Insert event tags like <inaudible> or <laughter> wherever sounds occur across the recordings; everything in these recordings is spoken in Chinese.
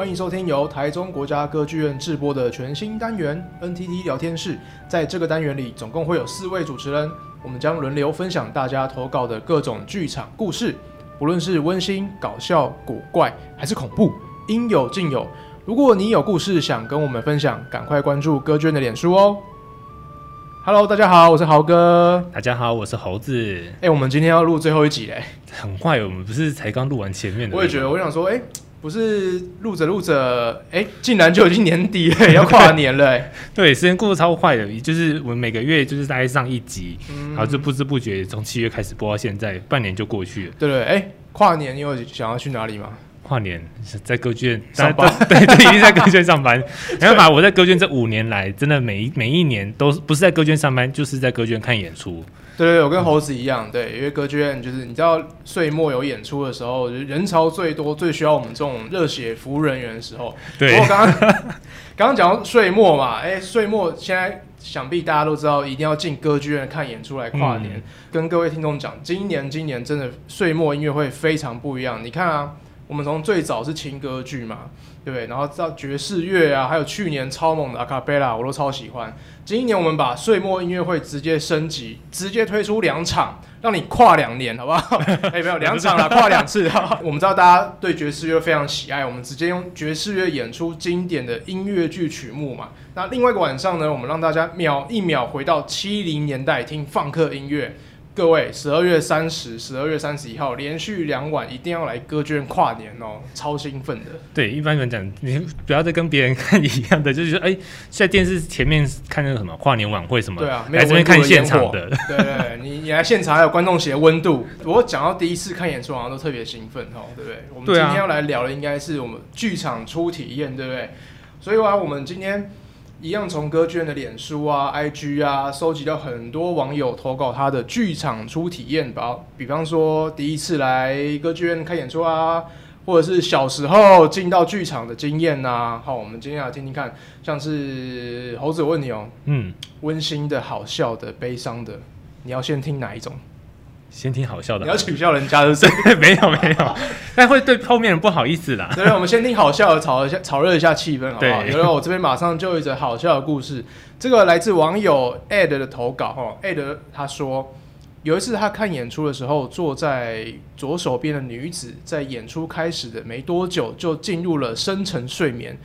欢迎收听由台中国家歌剧院制播的全新单元 NTT 聊天室。在这个单元里，总共会有四位主持人，我们将轮流分享大家投稿的各种剧场故事，不论是温馨、搞笑、古怪还是恐怖，应有尽有。如果你有故事想跟我们分享，赶快关注歌剧院的脸书哦。Hello，大家好，我是豪哥。大家好，我是猴子。哎、欸，我们今天要录最后一集嘞，很快，我们不是才刚录完前面的？我也觉得，我想说，哎、欸。不是录着录着，哎，竟然就已经年底了，<laughs> 要跨年了，欸。对，时间过得超快的，就是我们每个月就是大概上一集，嗯、然后就不知不觉从七月开始播到现在，半年就过去了。对对，哎，跨年你有想要去哪里吗？跨年在歌剧院上班，对 <laughs> 对，一定在歌剧院上班。<laughs> 没办法，我在歌剧院这五年来，真的每一每一年都不是在歌剧院上班，就是在歌剧院看演出。对对，我跟猴子一样，对，因为歌剧院就是你知道岁末有演出的时候，人潮最多，最需要我们这种热血服务人员的时候。对。不过刚刚 <laughs> 刚刚讲到岁末嘛，哎，岁末现在想必大家都知道，一定要进歌剧院看演出来跨年。嗯、跟各位听众讲，今年今年真的岁末音乐会非常不一样。你看啊，我们从最早是情歌剧嘛。对不对？然后到爵士乐啊，还有去年超猛的阿卡贝拉，我都超喜欢。今年我们把岁末音乐会直接升级，直接推出两场，让你跨两年，好不好？<laughs> 哎，没有两场了，<laughs> 跨两次。我们知道大家对爵士乐非常喜爱，我们直接用爵士乐演出经典的音乐剧曲目嘛。那另外一个晚上呢，我们让大家秒一秒回到七零年代听放克音乐。各位，十二月三十、十二月三十一号连续两晚一定要来歌剧院跨年哦，超兴奋的。对，一般人讲，你不要再跟别人看一样的，就是说，哎，在电视前面看那个什么跨年晚会什么，对啊，来这边看现场的。对，对对，你你来现场还有观众席的温度。我讲到第一次看演出，好像都特别兴奋哦，对不对？我们今天要来聊的应该是我们剧场初体验，对不对？所以话，我们今天。一样从歌剧院的脸书啊、IG 啊，收集到很多网友投稿他的剧场初体验吧。比方说第一次来歌剧院看演出啊，或者是小时候进到剧场的经验呐。好，我们今天来听听看，像是猴子，我问你哦，嗯，温馨的、好笑的、悲伤的，你要先听哪一种？先听好笑的，你要取笑人家的是？<laughs> 没有没有，<laughs> 但会对后面人不好意思啦。对，我们先听好笑的，炒一下，炒热一下气氛，好不好？然后，我这边马上就有一则好笑的故事。这个来自网友 ad 的投稿哈，ad 他说，有一次他看演出的时候，坐在左手边的女子在演出开始的没多久就进入了深沉睡眠，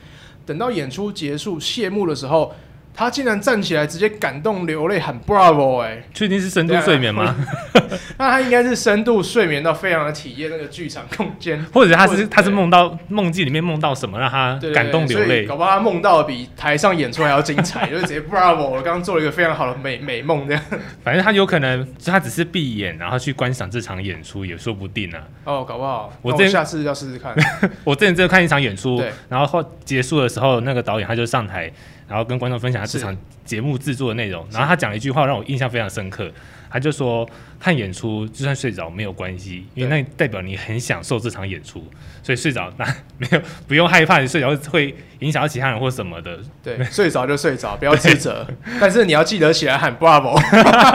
等到演出结束谢幕的时候。他竟然站起来，直接感动流泪，喊 Bravo！哎、欸，确定是深度睡眠吗？<laughs> 那他应该是深度睡眠到非常的体验那个剧场空间，或者他是他是梦到梦境里面梦到什么让他感动流泪？搞不好他梦到比台上演出还要精彩，<laughs> 就是直接 Bravo！我刚刚做了一个非常好的美美梦，这样。反正他有可能他只是闭眼，然后去观赏这场演出，也说不定啊。哦，搞不好我这下次要试试看。<laughs> 我之前真的看一场演出，然后后结束的时候，那个导演他就上台。然后跟观众分享他这场节目制作的内容，然后他讲了一句话让我印象非常深刻，他就说看演出就算睡着没有关系，因为那代表你很享受这场演出，所以睡着那 <laughs> 没有不用害怕你睡着会影响到其他人或什么的。对，睡着就睡着，不 <laughs> 要自责，但是你要记得起来喊 Bravo，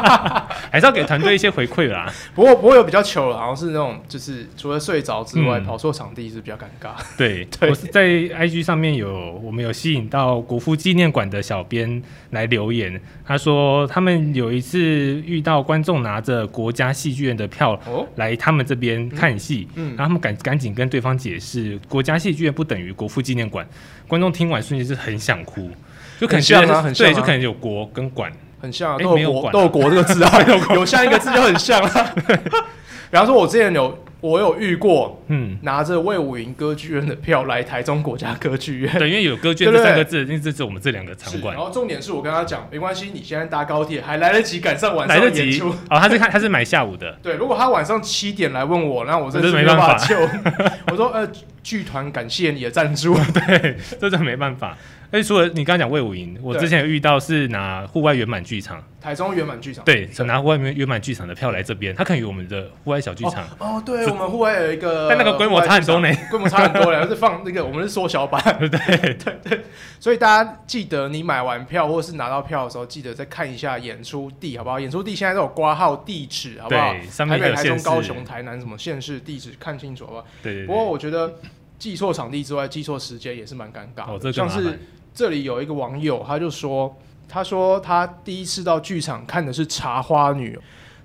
<laughs> 还是要给团队一些回馈啦。不过不过有比较糗了，好像是那种就是除了睡着之外，嗯、跑错场地是比较尴尬。对，对我是在 IG 上面有我们有吸引到国父纪念馆的小编来留言，他说他们有一次遇到观众拿着国家戏剧院的票来他们这边看戏，嗯，嗯然后他们赶赶紧跟对方解释，国家戏剧院不等于国父纪念馆。观众听完瞬间是很想哭，就可能觉得很像啊，很像啊，对，就可能有国跟馆很像啊，都有国，都有国这个字啊，有像一个字就很像啊。<laughs> 比方说，我之前有。我有遇过，嗯，拿着魏武营歌剧院的票来台中国家歌剧院，对，因为有歌剧院这三个字，因为这是我们这两个场馆。然后重点是我跟他讲，没关系，你现在搭高铁还来得及赶上晚上演出。哦，他是看他是买下午的，对。如果他晚上七点来问我，那我真是没办法救。我说，呃，剧团感谢你的赞助，<laughs> 对，这真没办法。哎，除了你刚刚讲魏武营，我之前有遇到是拿户外圆满剧场，台中圆满剧场，对，是拿户外圆满剧场的票来这边，他可以我们的户外小剧场。哦，对，我们户外有一个，<laughs> 但那个规模差很多呢，规模差很多嘞，<laughs> 是放那个我们是缩小版，<laughs> 对对对。所以大家记得，你买完票或者是拿到票的时候，记得再看一下演出地，好不好？演出地现在都有挂号地址，好不好？台北、台中、高雄、台南什么县市地址看清楚，好不好？对。不过我觉得。记错场地之外，记错时间也是蛮尴尬的。哦，这像是这里有一个网友，他就说，他说他第一次到剧场看的是《茶花女》，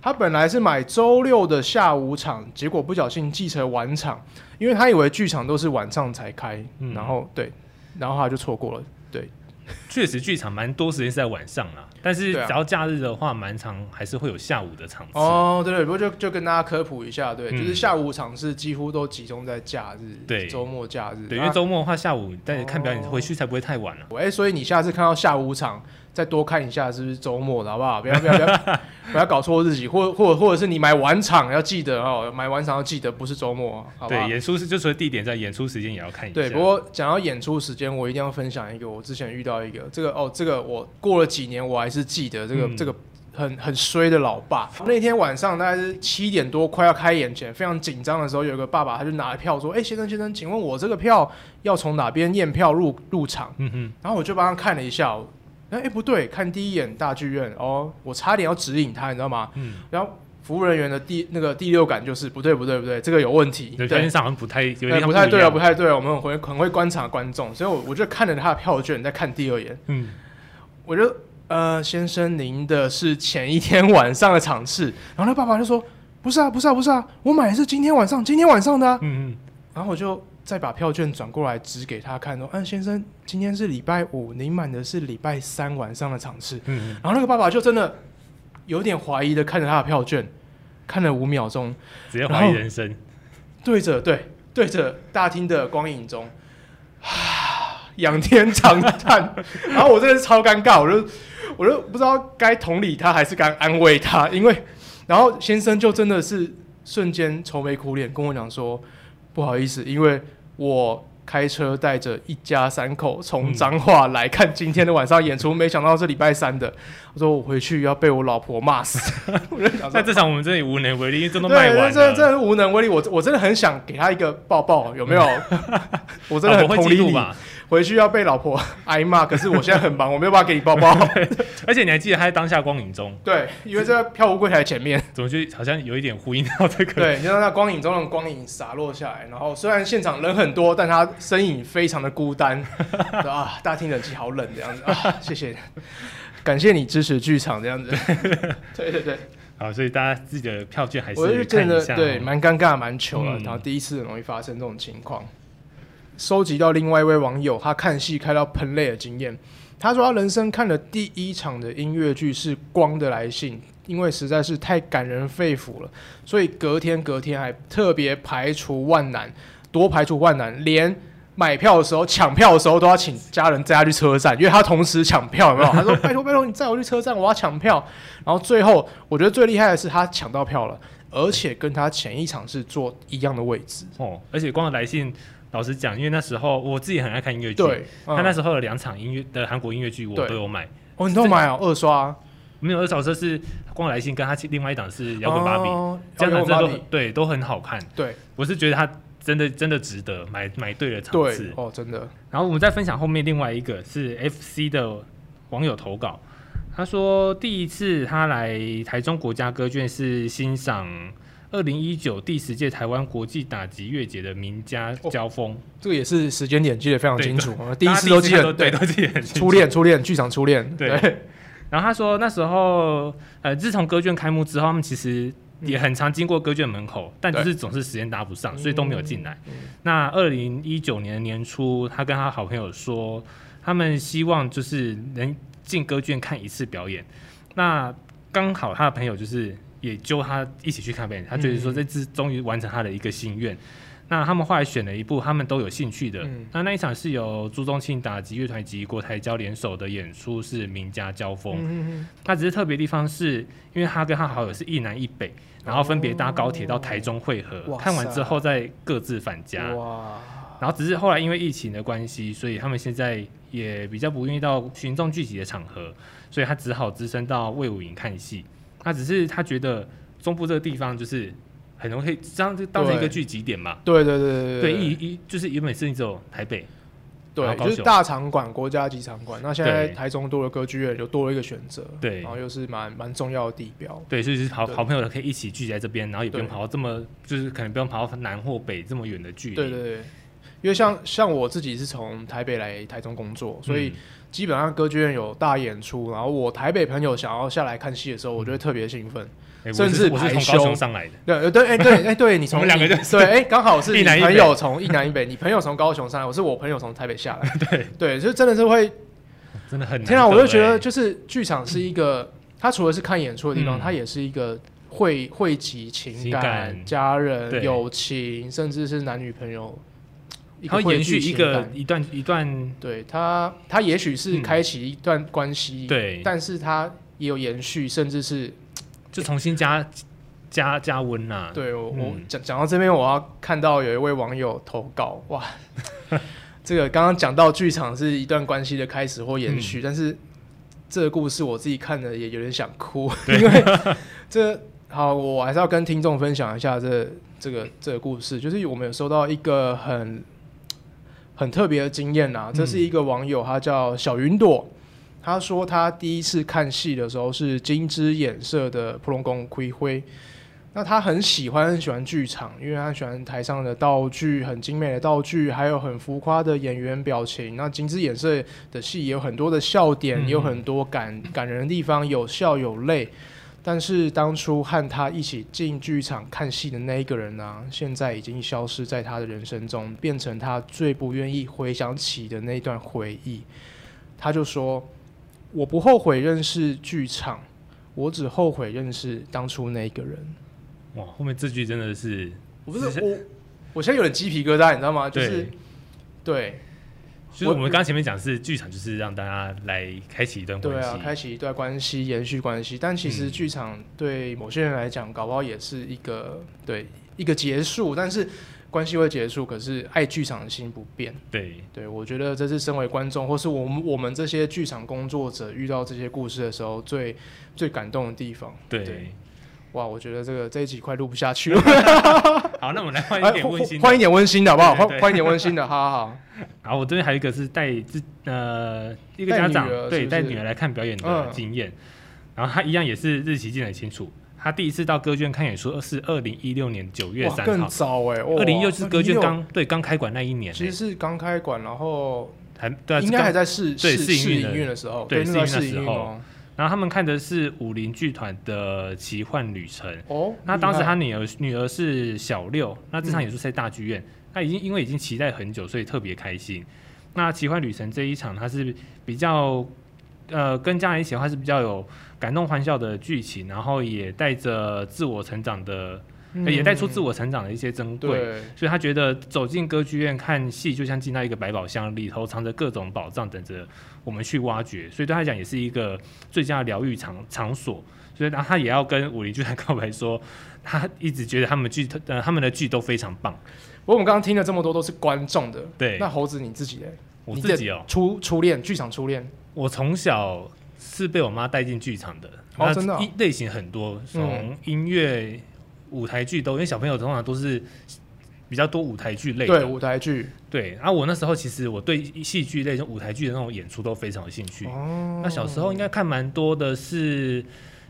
他本来是买周六的下午场，结果不小心记成晚场，因为他以为剧场都是晚上才开，然后对，然后他就错过了。对，<laughs> 确实剧场蛮多时间是在晚上啦。但是只要假日的话，蛮长，还是会有下午的场次。哦，对对，不过就就跟大家科普一下，对，嗯、就是下午场是几乎都集中在假日，对，周末假日。对，因为周末的话，下午但是看表演回去才不会太晚了、啊。哎、哦，所以你下次看到下午场，再多看一下是不是周末的，好不好？不要不要不要不要搞错日期，或或或者是你买晚场要记得哦，买晚场要记得不是周末，好不好？对，演出是就除了地点在，演出时间也要看一下。对，不过讲到演出时间，我一定要分享一个，我之前遇到一个这个哦，这个我过了几年我还是记得这个。嗯这个很很衰的老爸，那天晚上大概是七点多，快要开演前，非常紧张的时候，有一个爸爸他就拿了票说：“哎、欸，先生先生，请问我这个票要从哪边验票入入场？”嗯哼，然后我就帮他看了一下，哎、欸、不对，看第一眼大剧院哦，我差点要指引他，你知道吗？嗯，然后服务人员的第那个第六感就是不对不对不对，这个有问题，对，表现上好像不太有点不，不太对啊，不太对啊，我们很会很会观察观众，所以我我就看了他的票券，再看第二眼，嗯，我就。呃，先生，您的是前一天晚上的场次，然后他爸爸就说：“不是啊，不是啊，不是啊，我买的是今天晚上，今天晚上的啊。”嗯嗯，然后我就再把票券转过来指给他看，说：“嗯，先生，今天是礼拜五，您买的是礼拜三晚上的场次。”嗯嗯，然后那个爸爸就真的有点怀疑的看着他的票券，看了五秒钟，直接怀疑人生，对着对对着大厅的光影中，啊，<sighs> 仰天长叹，<laughs> 然后我真的是超尴尬，我就。我就不知道该同理他还是该安慰他，因为，然后先生就真的是瞬间愁眉苦脸跟我讲说，不好意思，因为我开车带着一家三口从彰化来看今天的晚上演出，嗯、没想到是礼拜三的，我说我回去要被我老婆骂死。在这场我们这里无能为力，因为真的卖完了，真的真的无能为力。我我真的很想给他一个抱抱，有没有？<laughs> 我真的很同理你。回去要被老婆 <laughs> 挨骂，可是我现在很忙，我没有办法给你包包。<laughs> 而且你还记得他在当下光影中？<laughs> 对，因为在票务柜台前面，怎么就好像有一点呼应到这个？对，就让那光影中的光影洒落下来，然后虽然现场人很多，但他身影非常的孤单。啊，大厅冷气好冷这样子啊！谢谢，感谢你支持剧场这样子。对对对，好，所以大家自己的票券还是看一下，哦，对，蛮尴尬，蛮糗了。嗯、然后第一次很容易发生这种情况。收集到另外一位网友他看戏开到喷泪的经验，他说他人生看的第一场的音乐剧是《光的来信》，因为实在是太感人肺腑了，所以隔天隔天还特别排除万难，多排除万难，连买票的时候抢票的时候都要请家人载他去车站，因为他同时抢票，有没有？<laughs> 他说拜托拜托你载我去车站，我要抢票。然后最后我觉得最厉害的是他抢到票了，而且跟他前一场是坐一样的位置哦，而且《光的来信》。老实讲，因为那时候我自己很爱看音乐剧，他、嗯、那时候有两场音乐的韩国音乐剧，我都有买。哦，你都买哦？二刷？没有二刷，这是《光来信》跟他另外一档是摇滚芭比，这两场都对都很好看。对，我是觉得他真的真的值得买买对了场次哦，真的。然后我们再分享后面另外一个是 FC 的网友投稿，他说第一次他来台中国家歌剧院是欣赏。二零一九第十届台湾国际打击乐节的名家交锋，哦，这个也是时间点记得非常清楚，第一次都记得，对，都记得很清楚。初恋，<laughs> 初恋，剧场初恋。对。然后他说，那时候，呃，自从歌剧开幕之后，他们其实也很常经过歌剧门口，嗯，但就是总是时间搭不上，所以都没有进来。嗯，那二零一九年年初，他跟他好朋友说，他们希望就是能进歌剧看一次表演。那刚好他的朋友就是。也揪他一起去看表演，他觉得说这次终于完成他的一个心愿。嗯、那他们后来选了一部他们都有兴趣的，嗯、那那一场是由朱宗庆打击乐团及国台交联手的演出，是名家交锋。他、嗯、只是特别地方是因为他跟他好友是一南一北，然后分别搭高铁到台中汇合，哦、看完之后再各自返家。哇！然后只是后来因为疫情的关系，所以他们现在也比较不愿意到群众聚集的场合，所以他只好只身到魏武营看戏。他只是他觉得中部这个地方就是很容易这样就当成一个聚集点嘛。对对对对对，一一就是原本是只有台北，对，就是大场馆、国家级场馆。那现在台中多了歌剧院，就多了一个选择。对，然后又是蛮蛮重要的地标。对，所以就是好好朋友可以一起聚集在这边，然后也不用跑到这么，就是可能不用跑到南或北这么远的距离。对对对。因为像像我自己是从台北来台中工作，所以基本上歌剧院有大演出，然后我台北朋友想要下来看戏的时候，我就会特别兴奋。甚至我是从高雄上来的，对对哎对哎对，你从 <laughs> 两个对哎刚好是 <laughs> 你朋友从一南一北，你朋友从高雄上来，我是我朋友从台北下来，<laughs> 对。对，就真的是会真的很天啊！我就觉得就是剧场是一个，它除了是看演出的地方，它也是一个汇汇集情感、家人、友情，甚至是男女朋友，然后延续一个一段一段，对它它也许是开启一段关系，对，但是它也有延续，甚至是。就重新加加加温呐！对我我讲讲到这边，我要看到有一位网友投稿，哇，<laughs> 这个刚刚讲到剧场是一段关系的开始或延续，嗯、但是这个故事我自己看了也有点想哭，<laughs> 因为这好，我还是要跟听众分享一下这这个这个故事，就是我们有收到一个很很特别的经验啊，这是一个网友，他叫小云朵。他说他第一次看戏的时候是金枝演社的普龙宫开会，那他很喜欢很喜欢剧场，因为他喜欢台上的道具，很精美的道具，还有很浮夸的演员表情。那金枝演社的戏也有很多的笑点，也有很多感感人的地方，有笑有泪。但是当初和他一起进剧场看戏的那一个人呢、啊，现在已经消失在他的人生中，变成他最不愿意回想起的那段回忆。他就说。我不后悔认识剧场，我只后悔认识当初那个人。哇，后面这句真的是，我不是我，我现在有点鸡皮疙瘩，你知道吗？就是对，对，就是我们刚前面讲是剧场，就是让大家来开启一段关系，对啊，开启一段关系，延续关系。但其实剧场对某些人来讲，搞不好也是一个对一个结束，但是。关系会结束，可是爱剧场的心不变。对对，我觉得这是身为观众，或是我们我们这些剧场工作者遇到这些故事的时候，最最感动的地方。对，对哇，我觉得这个这一集快录不下去了。<laughs> 好，那我们来换一点温馨，换一点温馨的好不好？换换一点温馨的，好好好。好，我这边还有一个是带自呃一个家长对带女儿来看表演的经验，嗯、然后他一样也是日期记得很清楚。他第一次到歌剧院看演出是二零一六年九月三号，更早哎、欸，二零一六是歌剧院刚对刚开馆那一年、欸，其实是刚开馆，然后还对、啊，应该还在试对试营运的时候，对试营运的时候，喔、然后他们看的是武林剧团的奇幻旅程哦，那当时他女儿女儿是小六，那这场演出在大剧院，他、嗯、已经因为已经期待很久，所以特别开心。那奇幻旅程这一场，它是比较呃跟家人一起的话是比较有。感动欢笑的剧情，然后也带着自我成长的，嗯、也带出自我成长的一些珍贵。所以他觉得走进歌剧院看戏，就像进到一个百宝箱，里头藏着各种宝藏，等着我们去挖掘。所以对他来讲，也是一个最佳的疗愈场场所。所以，然后他也要跟武林剧团告白说，他一直觉得他们剧，呃，他们的剧都非常棒。不过我们刚刚听了这么多，都是观众的。对。那猴子你自己呢？我自己哦，初初恋，剧场初恋。我从小。是被我妈带进剧场的，哦，真的，类型很多，从音乐、舞台剧都，因为小朋友通常都是比较多舞台剧类的，对，舞台剧，对。然后我那时候其实我对戏剧类、舞台剧的那种演出都非常有兴趣。哦，那小时候应该看蛮多的是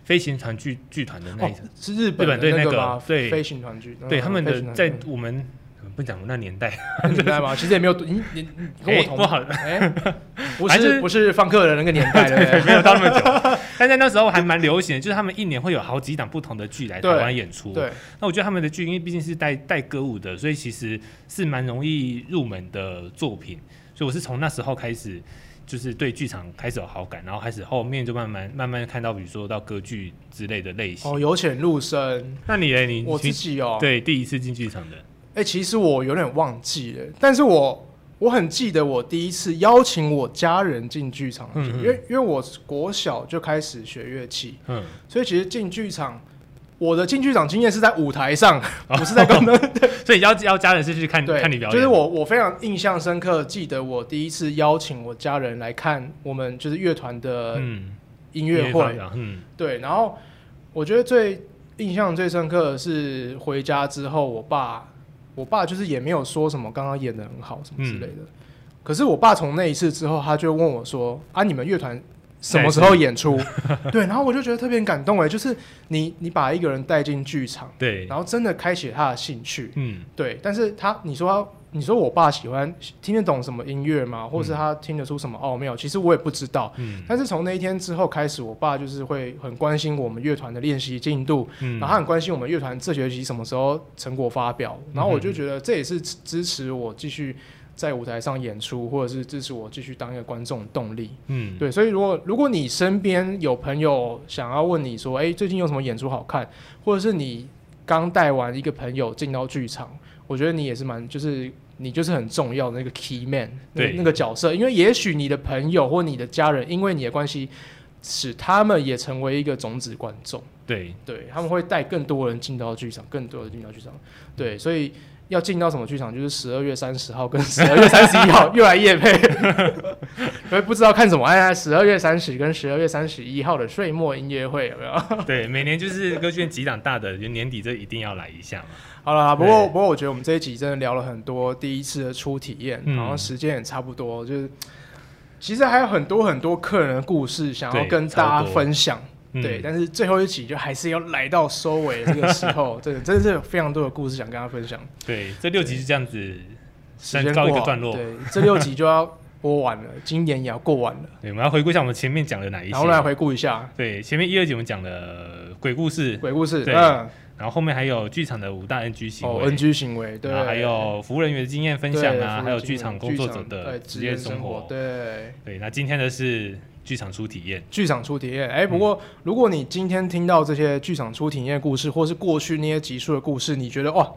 飞行团剧剧团的那一日本对那个对飞行团剧，对他们的在我们。不讲那年代，年代吗？<laughs> 其实也没有，你你跟我同不好的，哎，<laughs> 不是不是放客的那个年代的，没有到那么久。<laughs> 但在那时候还蛮流行的，就是他们一年会有好几档不同的剧来台湾演出。对，那我觉得他们的剧，因为毕竟是带带歌舞的，所以其实是蛮容易入门的作品。所以我是从那时候开始，就是对剧场开始有好感，然后开始后面就慢慢慢慢看到，比如说到歌剧之类的类型。哦，由浅入深。那你呢？你我自己哦，对，第一次进剧场的。哎、欸，其实我有点忘记了，但是我我很记得我第一次邀请我家人进剧场，因为因为我国小就开始学乐器，嗯，所以其实进剧场，我的进剧场经验是在舞台上，<laughs> 哦、不是在刚刚，所以邀邀家人是去看对看你表演，就是我我非常印象深刻，记得我第一次邀请我家人来看我们就是乐团的音乐会，嗯，嗯。对，然后我觉得最印象最深刻的是回家之后，我爸。我爸就是也没有说什么，刚刚演的很好什么之类的。嗯、可是我爸从那一次之后，他就问我说：“啊，你们乐团什么时候演出？” <laughs> 对，然后我就觉得特别感动哎，就是你你把一个人带进剧场，对，然后真的开启他的兴趣，嗯，对。但是他你说他你说我爸喜欢听得懂什么音乐吗？或是他听得出什么奥妙？其实我也不知道。嗯，但是从那一天之后开始，我爸就是会很关心我们乐团的练习进度，嗯，然后他很关心我们乐团这学期什么时候成果发表，然后我就觉得这也是支持我继续在舞台上演出，或者是支持我继续当一个观众的动力。嗯，对，所以如果如果你身边有朋友想要问你说，哎，最近有什么演出好看，或者是你刚带完一个朋友进到剧场，我觉得你也是蛮就是。你就是很重要的那个 key man，对那个角色，因为也许你的朋友或你的家人，因为你的关系，使他们也成为一个种子观众。对，对，他们会带更多人进到剧场，更多人进到剧场。对，所以要进到什么剧场，就是十二月三十号跟十二月三十一号 <laughs> 又来夜配，<laughs> 因为不知道看什么，哎，十二月三十跟十二月三十一号的岁末音乐会有没有？<laughs> 对，每年就是歌剧院几档大的，就年底这一定要来一下嘛。好了，不过不过我觉得我们这一集真的聊了很多第一次的初体验，嗯、然后时间也差不多，就是其实还有很多很多客人的故事想要跟大家分享，对，对，但是最后一集就还是要来到收尾这个时候，<laughs> 真的真的是有非常多的故事想跟大家分享。对，这六集是这样子，时间告一个段落，对，这六集就要播完了，今年也要过完了。<laughs> 对，我们要回顾一下我们前面讲的哪一些，然后来回顾一下，对，前面一二集我们讲的鬼故事，鬼故事，对。嗯然后后面还有剧场的五大 NG 行为，NG 行为，对，还有服务人员的经验分享啊，还有剧场工作者的职业生活，对对。那今天的是剧场初体验，剧场初体验。哎，不过如果你今天听到这些剧场初体验故事，或是过去那些集数的故事，你觉得哇，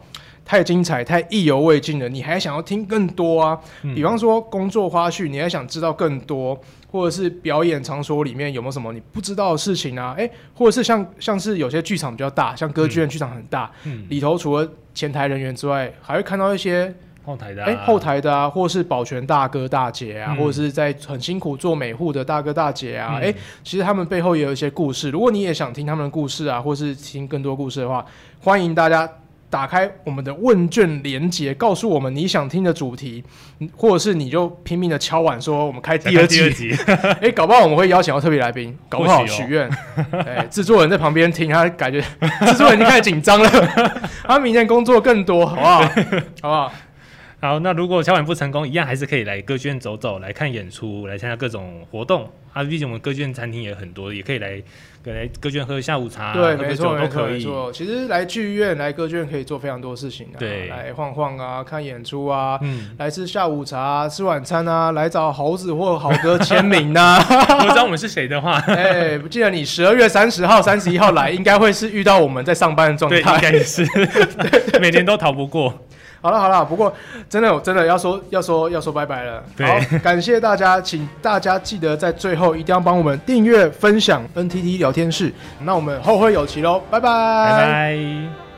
太精彩，太意犹未尽了，你还想要听更多啊？比方说工作花絮，你还想知道更多？或者是表演场所里面有没有什么你不知道的事情啊？哎、欸，或者是像像是有些剧场比较大，像歌剧院剧场很大，嗯，里头除了前台人员之外，还会看到一些后台的，诶，后台的啊，或是保全大哥大姐啊，嗯、或者是在很辛苦做美护的大哥大姐啊，哎、嗯欸，其实他们背后也有一些故事。如果你也想听他们的故事啊，或是听更多故事的话，欢迎大家。打开我们的问卷连接，告诉我们你想听的主题，或者是你就拼命的敲碗说我们开第二集。哎、<laughs> 欸，搞不好我们会邀请到特别来宾，搞不好许愿。哎，制、欸、作人在旁边听，他感觉制作人已经开始紧张了，<laughs> 他明天工作更多，好不好？好不好？好，那如果敲碗不成功，一样还是可以来歌剧院走走，来看演出，来参加各种活动。啊，毕竟我们歌剧院餐厅也很多，也可以来来歌剧院喝下午茶，对，没错，都可以。没错，其实来剧院、来歌剧院可以做非常多事情啊，对，来晃晃啊，看演出啊，嗯，来吃下午茶、吃晚餐啊，来找猴子或豪哥签名啊。<laughs> 不知道我们是谁的话，<laughs> 哎，不记得你十二月三十号、三十一号来，应该会是遇到我们在上班的状态，对，应该也是，对 <laughs> 每年都逃不过。好了好了，不过真的真的要说要说要说拜拜了。好，感谢大家，请大家记得在最后一定要帮我们订阅、分享 NTT 聊天室。那我们后会有期喽，拜拜。拜拜。